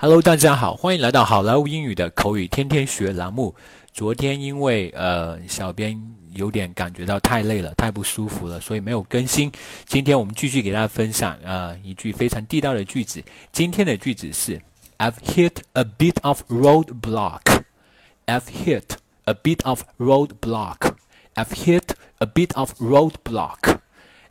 Hello，大家好，欢迎来到好莱坞英语的口语天天学栏目。昨天因为呃，小编有点感觉到太累了，太不舒服了，所以没有更新。今天我们继续给大家分享呃一句非常地道的句子。今天的句子是 I've hit a bit of roadblock. I've hit a bit of roadblock. I've hit a bit of roadblock.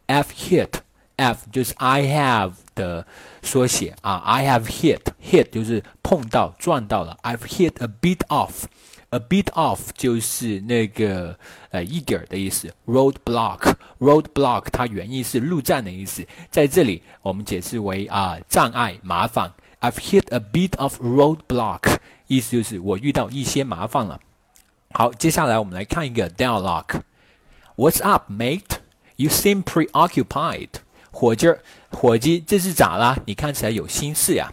I've hit F 就是 I have 的缩写啊，I have hit hit 就是碰到撞到了，I've hit a bit off，a bit off 就是那个呃一点儿的意思，roadblock，roadblock 它原意是路障的意思，在这里我们解释为啊障碍麻烦，I've hit a bit of roadblock，意思就是我遇到一些麻烦了。好，接下来我们来看一个 dialogue，What's up, mate? You seem preoccupied. 伙计儿，伙计，这是咋啦？你看起来有心事呀。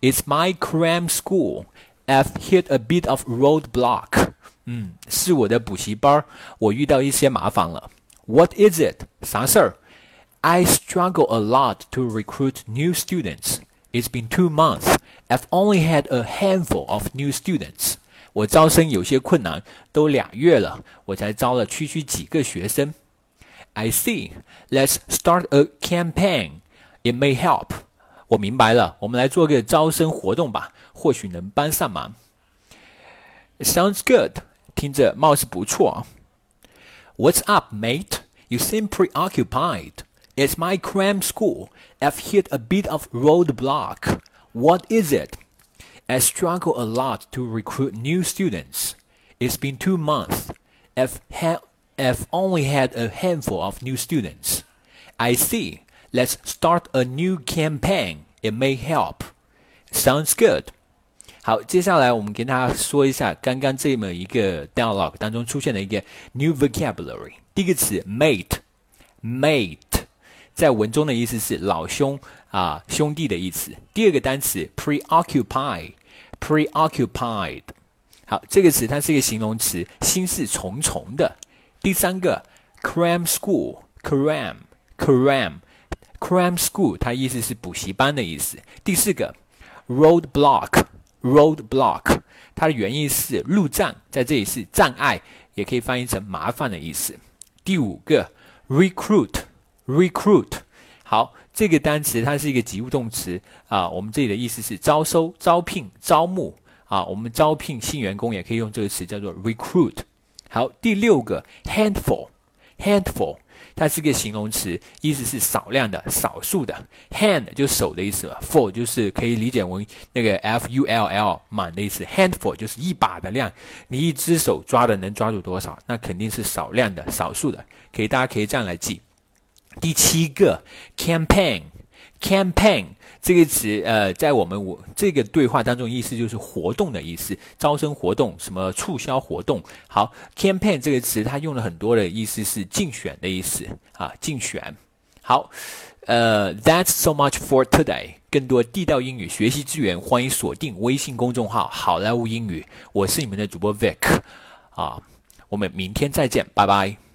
It's my cram school. I've hit a bit of roadblock. 嗯，是我的补习班，我遇到一些麻烦了。What is it？啥事儿？I struggle a lot to recruit new students. It's been two months. I've only had a handful of new students. 我招生有些困难，都俩月了，我才招了区区几个学生。 I see. Let's start a campaign. It may help. 我明白了，我们来做个招生活动吧，或许能帮上忙。Sounds good. 听着貌似不错。What's up, mate? You seem preoccupied. It's my cram school. I've hit a bit of roadblock. What is it? I struggle a lot to recruit new students. It's been two months. I've had I've only had a handful of new students. I see. Let's start a new campaign. It may help. Sounds good. 好，接下来我们跟大家说一下刚刚这么一个 dialogue 当中出现的一个 new vocabulary。第一个词 mate，mate 在文中的意思是老兄啊兄弟的意思。第二个单词 preoccupy，preoccupied。好，这个词它是一个形容词，心事重重的。 第三个，cram school，cram，cram，cram school，它意思是补习班的意思。第四个，roadblock，roadblock，它的原意是路障，在这里是障碍，也可以翻译成麻烦的意思。第五个，recruit，recruit，好，这个单词它是一个及物动词啊，我们这里的意思是招收、招聘、招募啊，我们招聘新员工也可以用这个词叫做 recruit。好，第六个 handful，handful，它是个形容词，意思是少量的、少数的。hand 就手的意思了，full 就是可以理解为那个 f u l l 满的意思。handful 就是一把的量，你一只手抓的能抓住多少？那肯定是少量的、少数的。可以，大家可以这样来记。第七个 campaign Campaign。这个词，呃，在我们我这个对话当中，意思就是活动的意思，招生活动，什么促销活动。好，campaign 这个词，它用了很多的意思是竞选的意思啊，竞选。好，呃，That's so much for today。更多地道英语学习资源，欢迎锁定微信公众号“好莱坞英语”。我是你们的主播 Vic，啊，我们明天再见，拜拜。